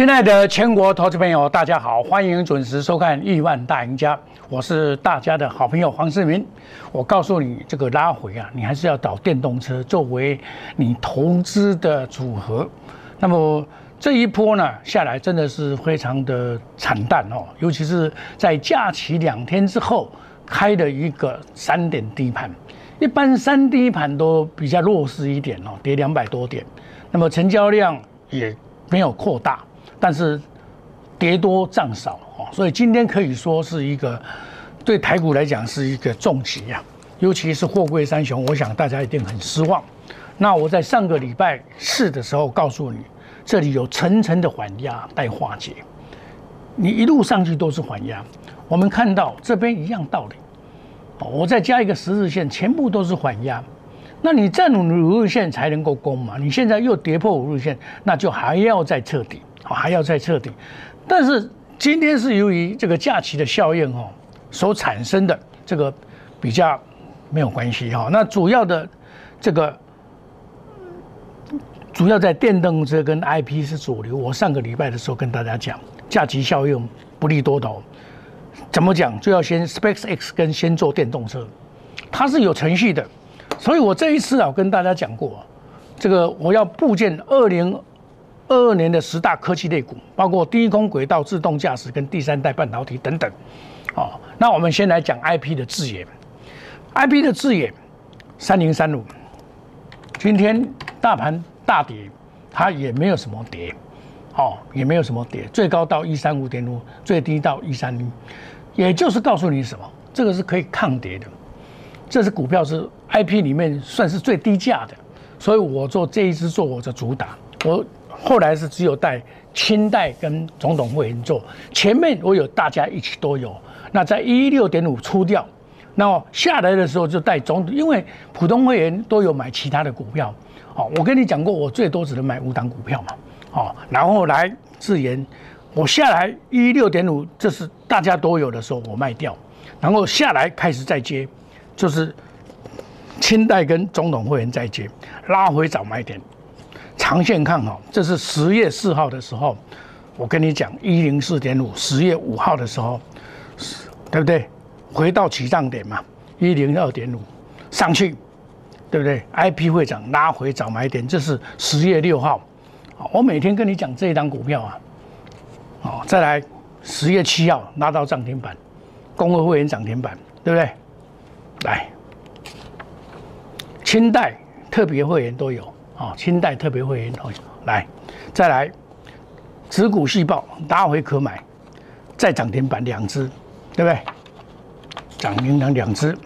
亲爱的全国投资朋友，大家好，欢迎准时收看《亿万大赢家》，我是大家的好朋友黄世明。我告诉你，这个拉回啊，你还是要找电动车作为你投资的组合。那么这一波呢下来，真的是非常的惨淡哦，尤其是在假期两天之后开的一个三点低盘，一般三低盘都比较弱势一点哦，跌两百多点，那么成交量也没有扩大。但是跌多涨少哦，所以今天可以说是一个对台股来讲是一个重击呀，尤其是货柜三雄，我想大家一定很失望。那我在上个礼拜四的时候告诉你，这里有层层的缓压待化解，你一路上去都是缓压。我们看到这边一样道理，我再加一个十日线，全部都是缓压。那你站稳五日线才能够攻嘛？你现在又跌破五日线，那就还要再彻底。还要再彻底，但是今天是由于这个假期的效应哦，所产生的这个比较没有关系哈。那主要的这个主要在电动车跟 IP 是主流。我上个礼拜的时候跟大家讲，假期效应不利多头，怎么讲就要先 SpaceX 跟先做电动车，它是有程序的。所以我这一次啊跟大家讲过，这个我要部件二零。二二年的十大科技类股，包括低空轨道自动驾驶跟第三代半导体等等。哦，那我们先来讲 IP 的字眼，IP 的字眼，三零三五，今天大盘大跌，它也没有什么跌，哦，也没有什么跌，最高到一三五点五，最低到一三零，也就是告诉你什么，这个是可以抗跌的，这是股票是 IP 里面算是最低价的，所以我做这一支做我的主打，我。后来是只有带清代跟总统会员做，前面我有大家一起都有。那在一六点五出掉，那下来的时候就带总，因为普通会员都有买其他的股票。哦，我跟你讲过，我最多只能买五档股票嘛。哦，然后来自研，我下来一六点五，这是大家都有的时候我卖掉，然后下来开始再接，就是清代跟总统会员再接，拉回早买点。长线看好，这是十月四号的时候，我跟你讲一零四点五，十月五号的时候，对不对？回到起涨点嘛，一零二点五上去，对不对？IP 会长拉回早买点，这是十月六号。我每天跟你讲这一张股票啊，哦，再来十月七号拉到涨停板，公会会员涨停板，对不对？来，清代特别会员都有。哦，清代特别会员哦，来，再来，持股细胞拉回可买，再涨停板两只，对不对？涨停两两只，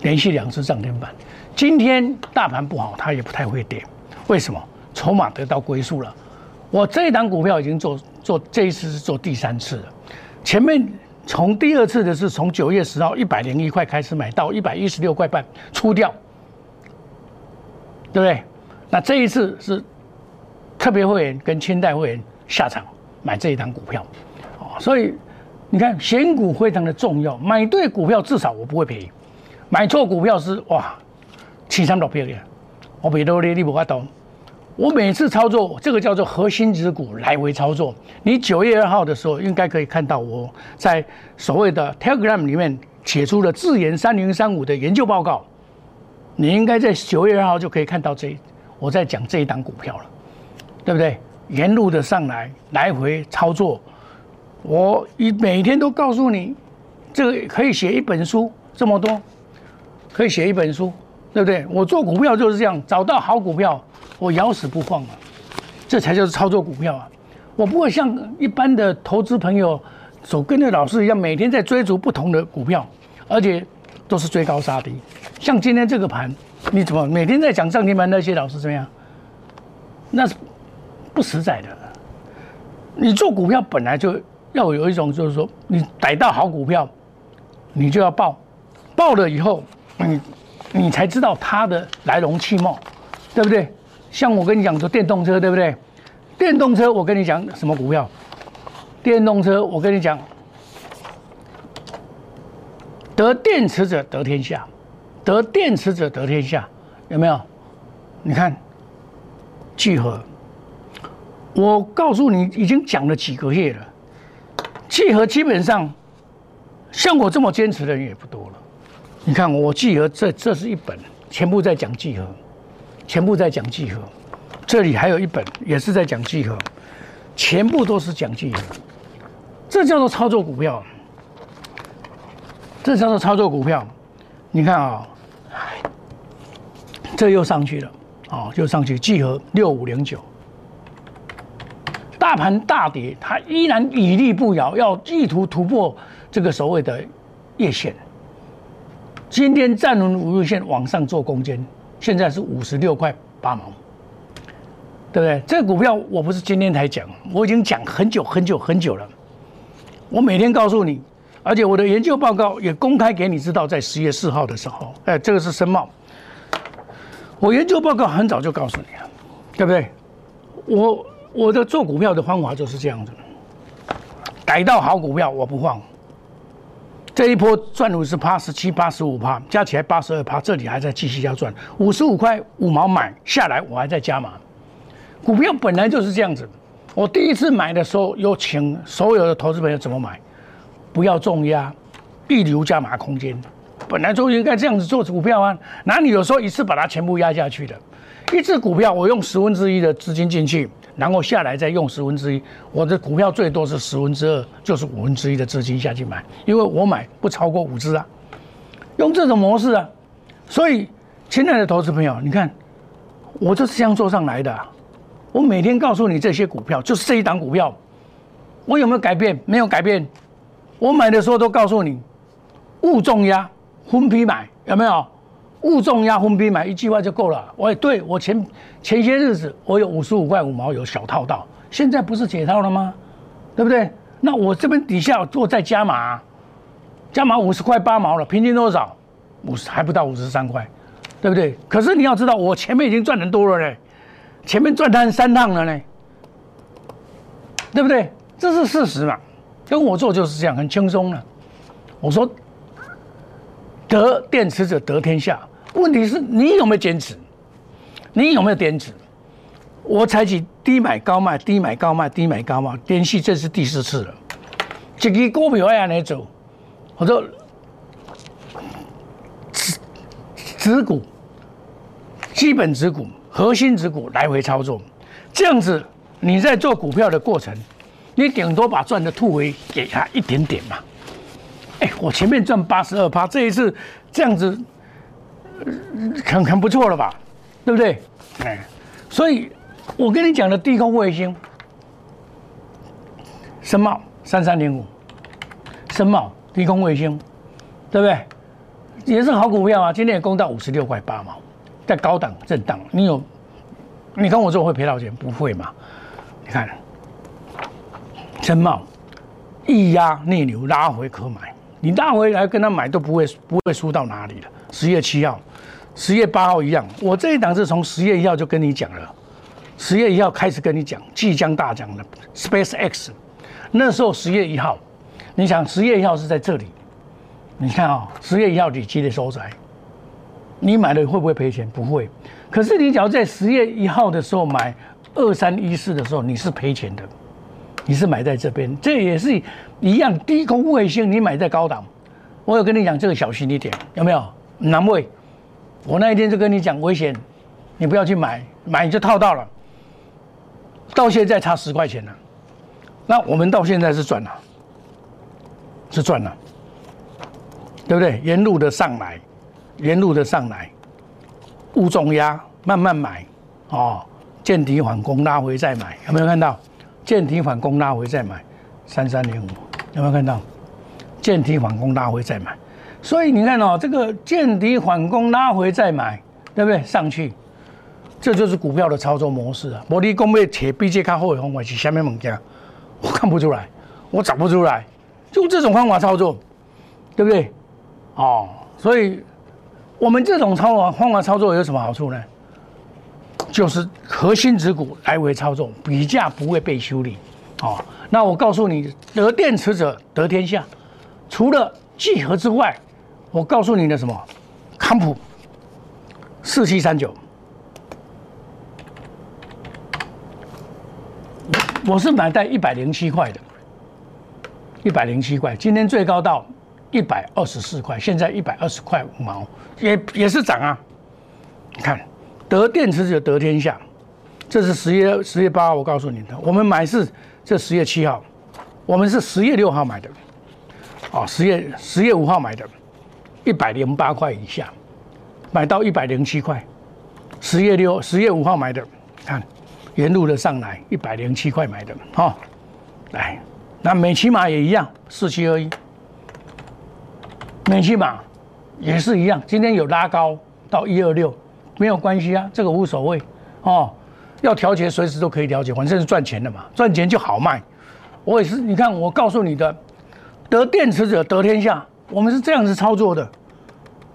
连续两只涨停板。今天大盘不好，它也不太会跌，为什么？筹码得到归宿了。我这一档股票已经做做这一次是做第三次了，前面从第二次的是从九月十号一百零一块开始买到一百一十六块半出掉。对不对？那这一次是特别会员跟清代会员下场买这一档股票，哦，所以你看选股非常的重要，买对股票至少我不会赔，买错股票是哇，七三六票的，我赔多你你不法懂。我每次操作这个叫做核心值股来回操作，你九月二号的时候应该可以看到我在所谓的 Telegram 里面写出了自研三零三五的研究报告。你应该在九月二号就可以看到这，我在讲这一档股票了，对不对？沿路的上来，来回操作，我一每天都告诉你，这个可以写一本书，这么多，可以写一本书，对不对？我做股票就是这样，找到好股票，我咬死不放啊，这才叫操作股票啊！我不会像一般的投资朋友，所跟着老师一样，每天在追逐不同的股票，而且。都是追高杀低，像今天这个盘，你怎么每天在讲涨停板那些老师怎么样？那是不实在的。你做股票本来就要有一种，就是说你逮到好股票，你就要报，报了以后，你你才知道它的来龙去脉，对不对？像我跟你讲说电动车，对不对？电动车我跟你讲什么股票？电动车我跟你讲。得电池者得天下，得电池者得天下，有没有？你看，聚合我告诉你，已经讲了几个月了。聚合基本上，像我这么坚持的人也不多了。你看我聚合，这这是一本，全部在讲聚合，全部在讲聚合。这里还有一本，也是在讲聚合，全部都是讲聚合。这叫做操作股票，这叫做操作股票。你看啊，这又上去了，哦，又上去，聚合六五零九。大盘大跌，它依然屹立不摇，要意图突破这个所谓的月线。今天站稳五日线往上做攻坚，现在是五十六块八毛，对不对？这个股票我不是今天才讲，我已经讲很久很久很久了。我每天告诉你，而且我的研究报告也公开给你知道，在十月四号的时候，哎，这个是申茂。我研究报告很早就告诉你了，对不对？我。我的做股票的方法就是这样子，逮到好股票我不放。这一波赚五十趴、十七趴、十五趴，加起来八十二趴，这里还在继续要赚。五十五块五毛买下来，我还在加码。股票本来就是这样子。我第一次买的时候，有请所有的投资朋友怎么买，不要重压，预留加码空间。本来就应该这样子做股票啊，哪里有说一次把它全部压下去的？一只股票我用十分之一的资金进去。然后下来再用十分之一，我的股票最多是十分之二，就是五分之一的资金下去买，因为我买不超过五只啊，用这种模式啊，所以亲爱的投资朋友，你看我就是这样做上来的，我每天告诉你这些股票就是这一档股票，我有没有改变？没有改变，我买的时候都告诉你，勿重压，分批买，有没有？物重压分批买，一句话就够了。我也对我前前些日子我有五十五块五毛有小套到，现在不是解套了吗？对不对？那我这边底下做再加码，加码五十块八毛了，平均多少？五十还不到五十三块，对不对？可是你要知道，我前面已经赚很多了嘞，前面赚单三趟了呢，对不对？这是事实嘛？跟我做就是这样，很轻松的。我说得电池者得天下。问题是你有没有坚持？你有没有坚持？我采取低买高卖，低买高卖，低买高卖，连续这是第四次了。这个股票要安尼走，我说持持股、基本持股、核心持股来回操作，这样子你在做股票的过程，你顶多把赚的吐回给他一点点嘛。哎，我前面赚八十二趴，这一次这样子。很很不错了吧，对不对？哎，所以我跟你讲的低空卫星，深茂三三零五，深茂低空卫星，对不对？也是好股票啊，今天也攻到五十六块八毛，在高档震荡。你有，你跟我做会赔到钱？不会嘛？你看，深茂一压内流拉回可买，你拉回来跟他买都不会不会输到哪里了。十月七号。十月八号一样，我这一档是从十月一号就跟你讲了，十月一号开始跟你讲即将大涨的 Space X，那时候十月一号，你想十月一号是在这里，你看啊，十月一号你积累收窄，你买了会不会赔钱？不会。可是你只要在十月一号的时候买二三一四的时候，你是赔钱的，你是买在这边，这也是一样低空卫星，你买在高档，我有跟你讲这个小心一点，有没有？难为。我那一天就跟你讲危险，你不要去买，买就套到了。到现在差十块钱了，那我们到现在是赚了，是赚了，对不对？沿路的上来，沿路的上来，勿重压，慢慢买，哦，见底反攻拉回再买，有没有看到？见底反攻拉回再买，三三零五，有没有看到？见底反攻拉回再买。所以你看哦，这个见底反攻拉回再买，对不对？上去，这就是股票的操作模式啊。我你讲要铁 B J 卡后尾方法是下面物件，我看不出来，我找不出来，就这种方法操作，对不对？哦，所以我们这种操作方法操作有什么好处呢？就是核心指股来回操纵，比价不会被修理。哦，那我告诉你，得电池者得天下，除了聚合之外。我告诉你的什么？康普四七三九，我是买在一百零七块的，一百零七块，今天最高到一百二十四块，现在一百二十块五毛，也也是涨啊。你看，得电池就得天下，这是十月十月八号我告诉你的，我们买是这十月七号，我们是十月六号买的，哦，十月十月五号买的，一百零八块以下，买到一百零七块，十月六十月五号买的，看。沿路的上来一百零七块买的，哈，来，那美骑马也一样，四七二一，美骑马也是一样，今天有拉高到一二六，没有关系啊，这个无所谓，哦，要调节随时都可以调节，反正是赚钱的嘛，赚钱就好卖。我也是，你看我告诉你的，得电池者得天下，我们是这样子操作的，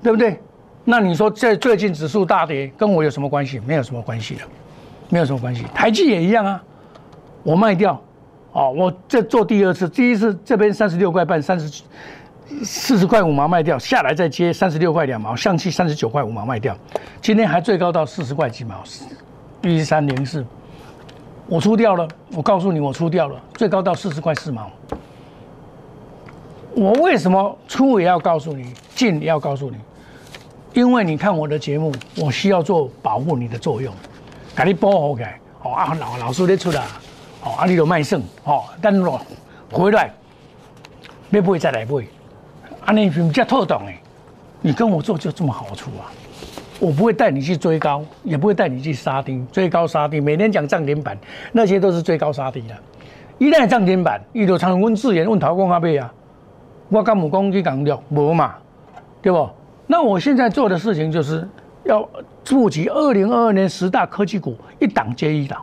对不对？那你说在最近指数大跌，跟我有什么关系？没有什么关系的。没有什么关系，台积也一样啊，我卖掉，哦，我这做第二次，第一次这边三十六块半，三十四十块五毛卖掉，下来再接三十六块两毛，上去三十九块五毛卖掉，今天还最高到四十块几毛，一三零四，我出掉了，我告诉你我出掉了，最高到四十块四毛，我为什么出也要告诉你，进也要告诉你，因为你看我的节目，我需要做保护你的作用。给你保护起，哦啊老老师咧出啦，哦啊你就卖剩，哦等我回来，要买再来买，啊你比较透懂诶，你跟我做就这么好处啊，我不会带你去追高，也不会带你去杀低，追高杀低，每天讲涨停板，那些都是追高杀低的，一旦涨停板，伊就常问自言问陶工阿贝啊，我敢唔讲去讲了，无嘛，对不？那我现在做的事情就是。要布局二零二二年十大科技股，一档接一档，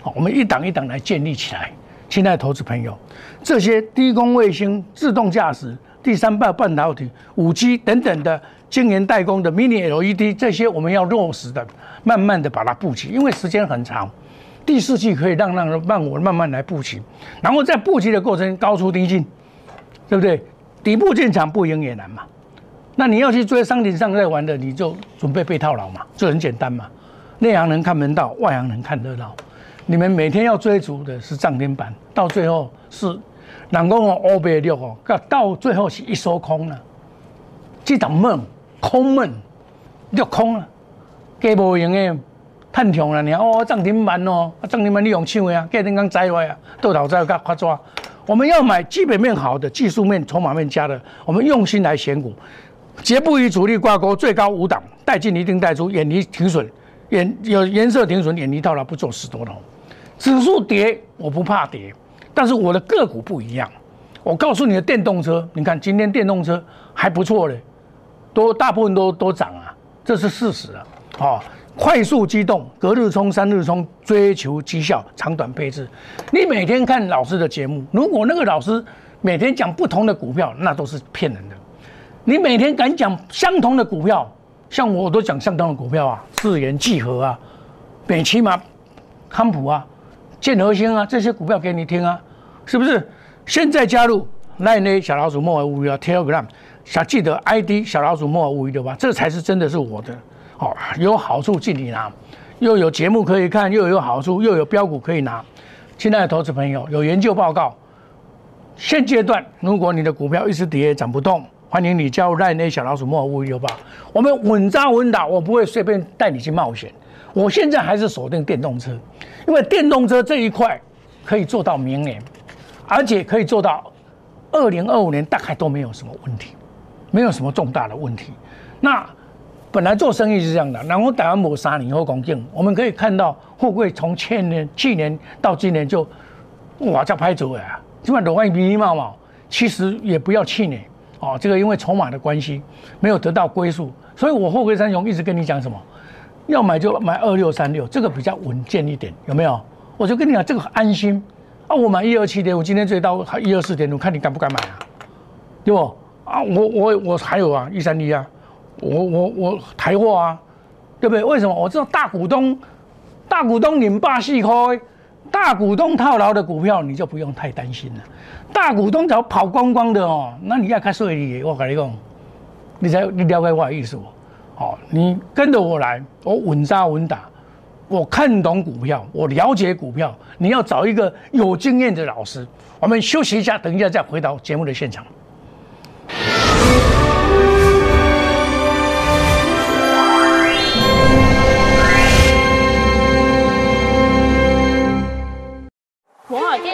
好，我们一档一档来建立起来。亲爱的投资朋友，这些低空卫星、自动驾驶、第三代半导体、五 G 等等的晶圆代工的 Mini LED，这些我们要落实的，慢慢的把它布局，因为时间很长，第四季可以让让让我慢慢来布局，然后在布局的过程高出低进，对不对？底部进场不赢也难嘛。那你要去追商品上在玩的，你就准备被套牢嘛，这很简单嘛。内行人看门道，外行人看热闹。你们每天要追逐的是涨停板，到最后是人讲哦，欧贝六哦，到最后是一收空了。这场梦空梦就空了，皆无用的，探长了你哦，涨停板哦，涨停板你用抢的啊，隔天刚摘来啊，倒头再甲发抓。我们要买基本面好的、技术面、筹码面佳的，我们用心来选股。绝不与主力挂钩，最高五档，带进一定带出，远离停损，远有颜色停损，远离到了，不做死多头。指数跌，我不怕跌，但是我的个股不一样。我告诉你的电动车，你看今天电动车还不错嘞，都大部分都都涨啊，这是事实啊。哦，快速机动，隔日冲，三日冲，追求绩效，长短配置。你每天看老师的节目，如果那个老师每天讲不同的股票，那都是骗人的。你每天敢讲相同的股票，像我都讲相同的股票啊，智源、聚合啊，北汽嘛、康普啊、建和兴啊，这些股票给你听啊，是不是？现在加入 Line 小老鼠莫尔乌鱼啊，Telegram，想记得 ID 小老鼠莫尔乌鱼的吧？这才是真的是我的哦，有好处进你拿，又有节目可以看，又有好处，又有标股可以拿。亲爱的投资朋友，有研究报告，现阶段如果你的股票一直跌涨不动。欢迎你加入赖内小老鼠莫尔乌有吧？我们稳扎稳打，我不会随便带你去冒险。我现在还是锁定电动车，因为电动车这一块可以做到明年，而且可以做到二零二五年，大概都没有什么问题，没有什么重大的问题。那本来做生意是这样的，然后打完摩三年后恭敬，我们可以看到货柜从去年去年到今年就哇叫拍走呀，基本都万迷迷冒冒，其实也不要气馁。哦，这个因为筹码的关系，没有得到归宿，所以我后贵三雄一直跟你讲什么，要买就买二六三六，这个比较稳健一点，有没有？我就跟你讲，这个安心啊。我买一二七点我，今天最高还一二四点五，看你敢不敢买啊？对不？啊，我我我还有啊，一三一啊，我我我台货啊，对不对？为什么？我知道大股东，大股东领霸气开。大股东套牢的股票，你就不用太担心了。大股东只要跑光光的哦，那你要看税率，我跟你讲，你才你了解我的意思哦。哦，你跟着我来，我稳扎稳打，我看懂股票，我了解股票，你要找一个有经验的老师。我们休息一下，等一下再回到节目的现场。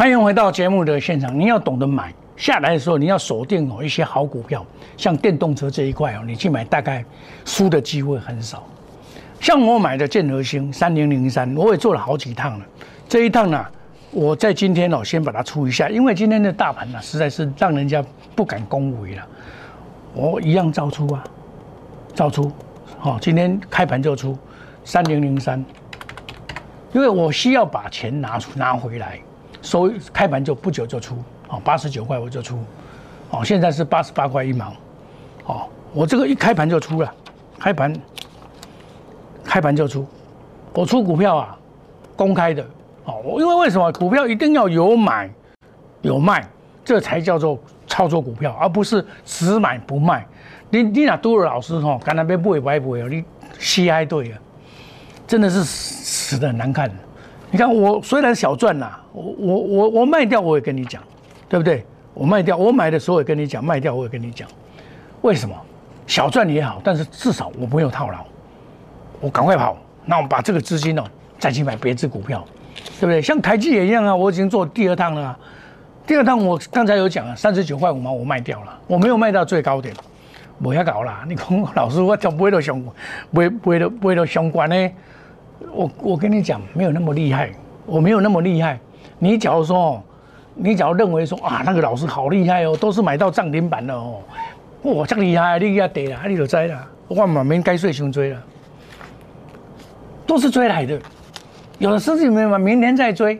欢迎回到节目的现场。你要懂得买下来的时候，你要锁定哦一些好股票，像电动车这一块哦，你去买大概输的机会很少。像我买的建和星三零零三，我也做了好几趟了。这一趟呢，我在今天哦先把它出一下，因为今天的大盘呢实在是让人家不敢恭维了。我一样照出啊，照出。哦，今天开盘就出三零零三，因为我需要把钱拿出拿回来。收开盘就不久就出，哦，八十九块我就出，哦，现在是八十八块一毛，哦，我这个一开盘就出了，开盘，开盘就出，我出股票啊，公开的，哦，因为为什么股票一定要有买有卖，这才叫做操作股票，而不是只买不卖。你你那多了老师哈，干那边不会不会不会，你稀嗨对啊，真的是死的难看。你看我虽然小赚呐，我我我我卖掉我也跟你讲，对不对？我卖掉我买的时候也跟你讲，卖掉我也跟你讲，为什么？小赚也好，但是至少我没有套牢，我赶快跑，那我们把这个资金哦再去买别只股票，对不对？像台积也一样啊，我已经做第二趟了，第二趟我刚才有讲啊，三十九块五毛我卖掉了，我没有卖到最高点，不要搞啦！你讲老师我就买到相，买买到买到相关呢？我我跟你讲，没有那么厉害，我没有那么厉害。你假如说，你假如认为说啊，那个老师好厉害哦，都是买到涨停板了哦，哇，这厉害，你也得了，你就知了。我嘛免该睡胸追了，都是追来的。有的事情没嘛，明天再追。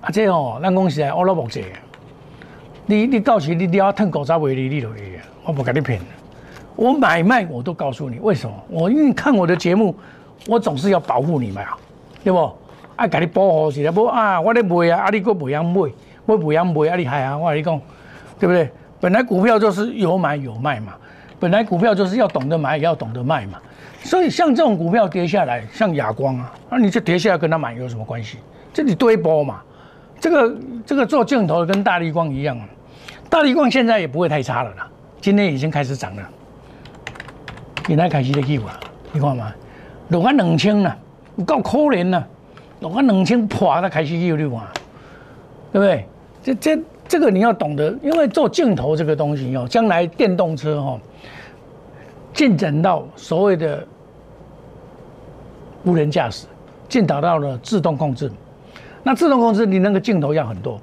啊，这哦，咱讲实在，我老木这你你到时你你要趁股早为你你就会我不跟你骗。我买卖我都告诉你，为什么？我因为看我的节目。我总是要保护你们啊，对不？爱给你保护起来，不啊？我咧卖啊，啊你个不样卖，我不样卖啊？你害啊？我跟你讲，对不对？本来股票就是有买有卖嘛，本来股票就是要懂得买，也要懂得卖嘛。所以像这种股票跌下来，像亚光啊，那你就跌下来跟他买有什么关系？这里堆波嘛。这个这个做镜头跟大力光一样啊，大力光现在也不会太差了啦，今天已经开始涨了，现在开始在起啊，你看嘛。落啊两千啦，有够可怜呐！落啊两千破才开始有你看，对不对？这这这个你要懂得，因为做镜头这个东西哦，将来电动车哦进展到所谓的无人驾驶，进达到了自动控制。那自动控制你那个镜头要很多，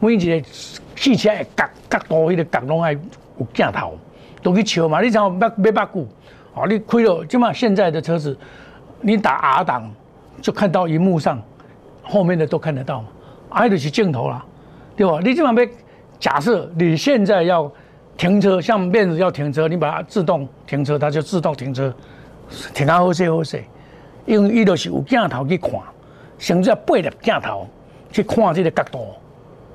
每一个汽车角角度迄个角拢爱有镜头，都去瞧嘛。你像要要八股。哦，你亏了，就嘛现在的车子，你打 R 档就看到荧幕上后面的都看得到嘛，R 就是镜头啦，对吧？你这旁边假设你现在要停车，像面子要停车，你把它自动停车，它就自动停车，停啊好势好势，因为伊就是有镜头去看，甚至八粒镜头去看这个角度，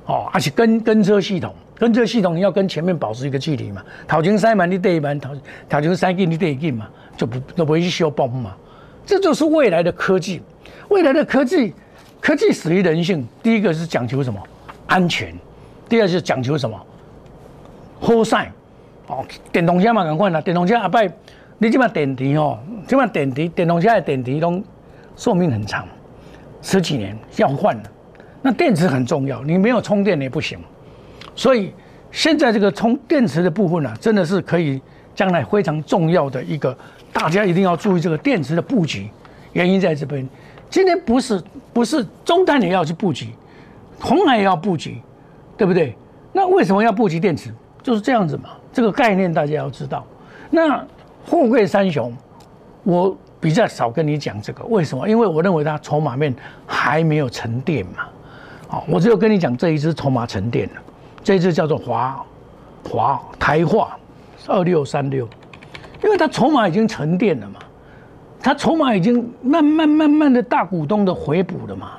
哦，而且跟跟车系统。跟这个系统，你要跟前面保持一个距离嘛。头前塞满你第一门，头头前塞进你第一进嘛，就不就不会去修崩嘛。这就是未来的科技。未来的科技，科技始于人性。第一个是讲求什么？安全。第二是讲求什么？好晒。哦，电动车嘛，赶快啦！电动车阿拜你这把电池哦，这把电池电动车的电池都寿命很长，十几年要换了。那电池很重要，你没有充电也不行。所以现在这个充电池的部分呢，真的是可以将来非常重要的一个，大家一定要注意这个电池的布局。原因在这边，今天不是不是中碳也要去布局，红海也要布局，对不对？那为什么要布局电池？就是这样子嘛，这个概念大家要知道。那富贵三雄，我比较少跟你讲这个，为什么？因为我认为它筹码面还没有沉淀嘛。好，我只有跟你讲这一只筹码沉淀了，这只叫做华华台化二六三六，因为它筹码已经沉淀了嘛，它筹码已经慢慢慢慢的大股东的回补了嘛。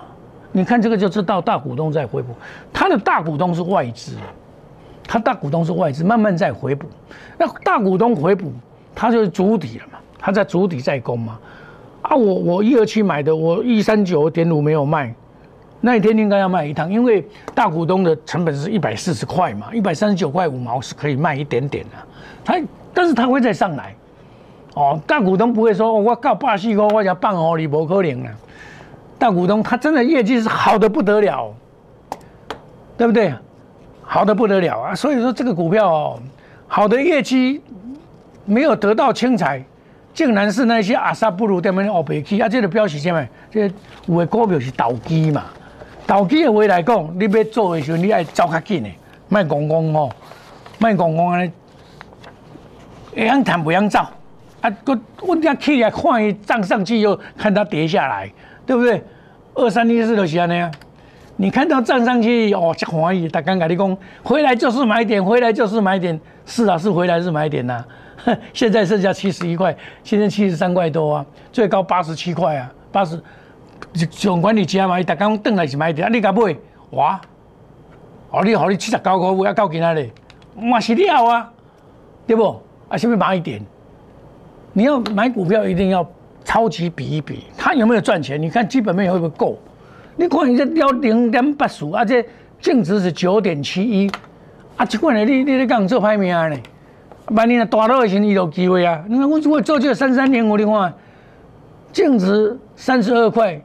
你看这个就知道大股东在回补，它的大股东是外资。他大股东是外资，慢慢在回补。那大股东回补，他就是主底了嘛？他在主底在攻嘛？啊，我我一二七买的，我一三九点五没有卖，那一天应该要卖一趟，因为大股东的成本是一百四十块嘛，一百三十九块五毛是可以卖一点点的。他，但是他会再上来。哦，大股东不会说，我告八四哥，我要办哦，你不可能了。大股东他真的业绩是好的不得了，对不对？好的不得了啊！所以说这个股票哦好的业绩没有得到青彩，竟然是那些阿萨布鲁他们奥贝基啊！这个表示什么？这有的股票是倒机嘛？投机的话来讲，你要做的时候，你爱走较紧的，卖讲讲哦，卖讲讲安尼，会样谈不样走啊？我我家起来看伊涨上去又看它跌下来，对不对？二三一四就是安尼啊。你看到涨上去哦，这欢喜！他刚跟你讲，回来就是买点，回来就是买点。是啊，是回来是买点呐。现在剩下七十一块，现在七十三块多啊，最高八十七块啊，八十。总管你加嘛，伊逐工转来是买点，啊，你甲买？哇！哦，你好，你七十九块五要到几哪里？嘛是了啊，对不？啊，是不是买一点？你要买股票一定要超级比一比，它有没有赚钱？你看基本面会不会够？你看，这要零点八四，啊，这净值是九点七一，啊，这款呢，你你咧讲做歹命呢？万一若大到的时，你有机会啊！你看我我做这个三三年，我你看净值三十二块，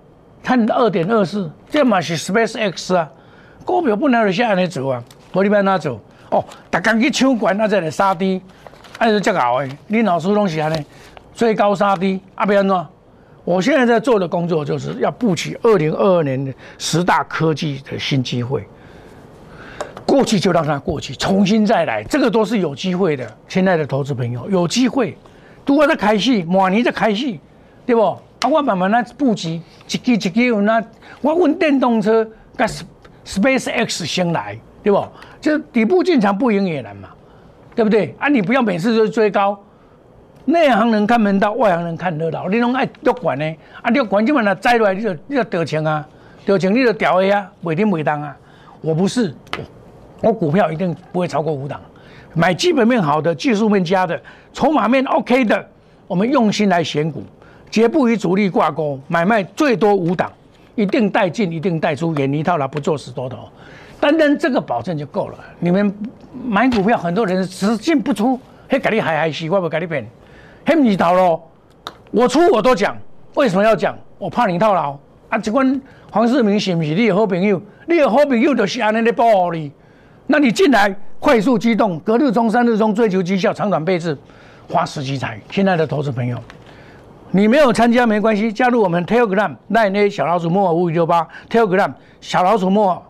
赚二点二四，这嘛是 Space X 啊，股票不能就下来走啊，我你边哪走？哦，逐工去抢管，那，再来杀低，啊，就这个好诶，你老师拢是安尼，最高杀低，啊，要安怎？我现在在做的工作就是要布局二零二二年的十大科技的新机会。过去就让它过去，重新再来，这个都是有机会的。亲爱的投资朋友，有机会，都在开戏，马尼在开戏，对不？我慢慢那布局，一支一支那，我问电动车跟 Space X 先来，对不？就底部进场不赢也难嘛，对不对？啊，你不要每次都追高。内行人看门道，外行人看热闹。你拢爱六管呢？啊，六管就把它摘落来，你就你就得钱啊，得钱你就掉 A 啊，每天每当啊。我不是，我股票一定不会超过五档，买基本面好的、技术面佳的、筹码面 OK 的，我们用心来选股，绝不与主力挂钩，买卖最多五档，一定带进，一定带出，远离套牢，不做死多头，单单这个保证就够了。你们买股票，很多人只进不出，嘿，给你嗨嗨死，我不给你骗。黑米套咯，我出我都讲，为什么要讲？我怕你套牢啊！这款黄世明是不是你的好朋友？你的好朋友就是安尼的保护你。那你进来快速机动，隔日冲、三日冲，追求绩效，长短配置，花时机财。亲爱的投资朋友，你没有参加没关系，加入我们 Telegram 奈内小老鼠莫五五六八 Telegram 小老鼠莫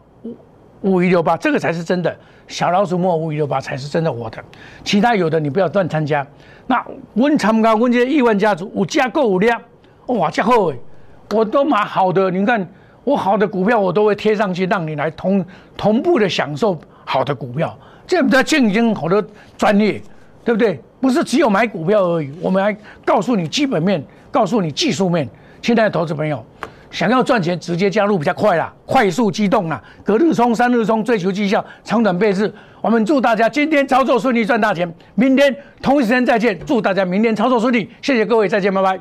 五五一六八，这个才是真的。小老鼠莫五一六八才是真的我的，其他有的你不要乱参加。那我参加温这亿万家族，我加购有量，哇，这好诶！我都买好的，你看我好的股票我都会贴上去，让你来同同步的享受好的股票。这比较竞争好多专业，对不对？不是只有买股票而已，我们还告诉你基本面，告诉你技术面。亲爱的投资朋友。想要赚钱，直接加入比较快啦，快速机动啦，隔日冲、三日冲，追求绩效，长短配置。我们祝大家今天操作顺利，赚大钱。明天同一时间再见，祝大家明天操作顺利。谢谢各位，再见，拜拜。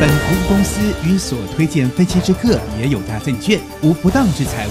本公司与所推荐分期之客也有大证券无不当之财务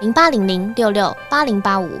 零八零零六六八零八五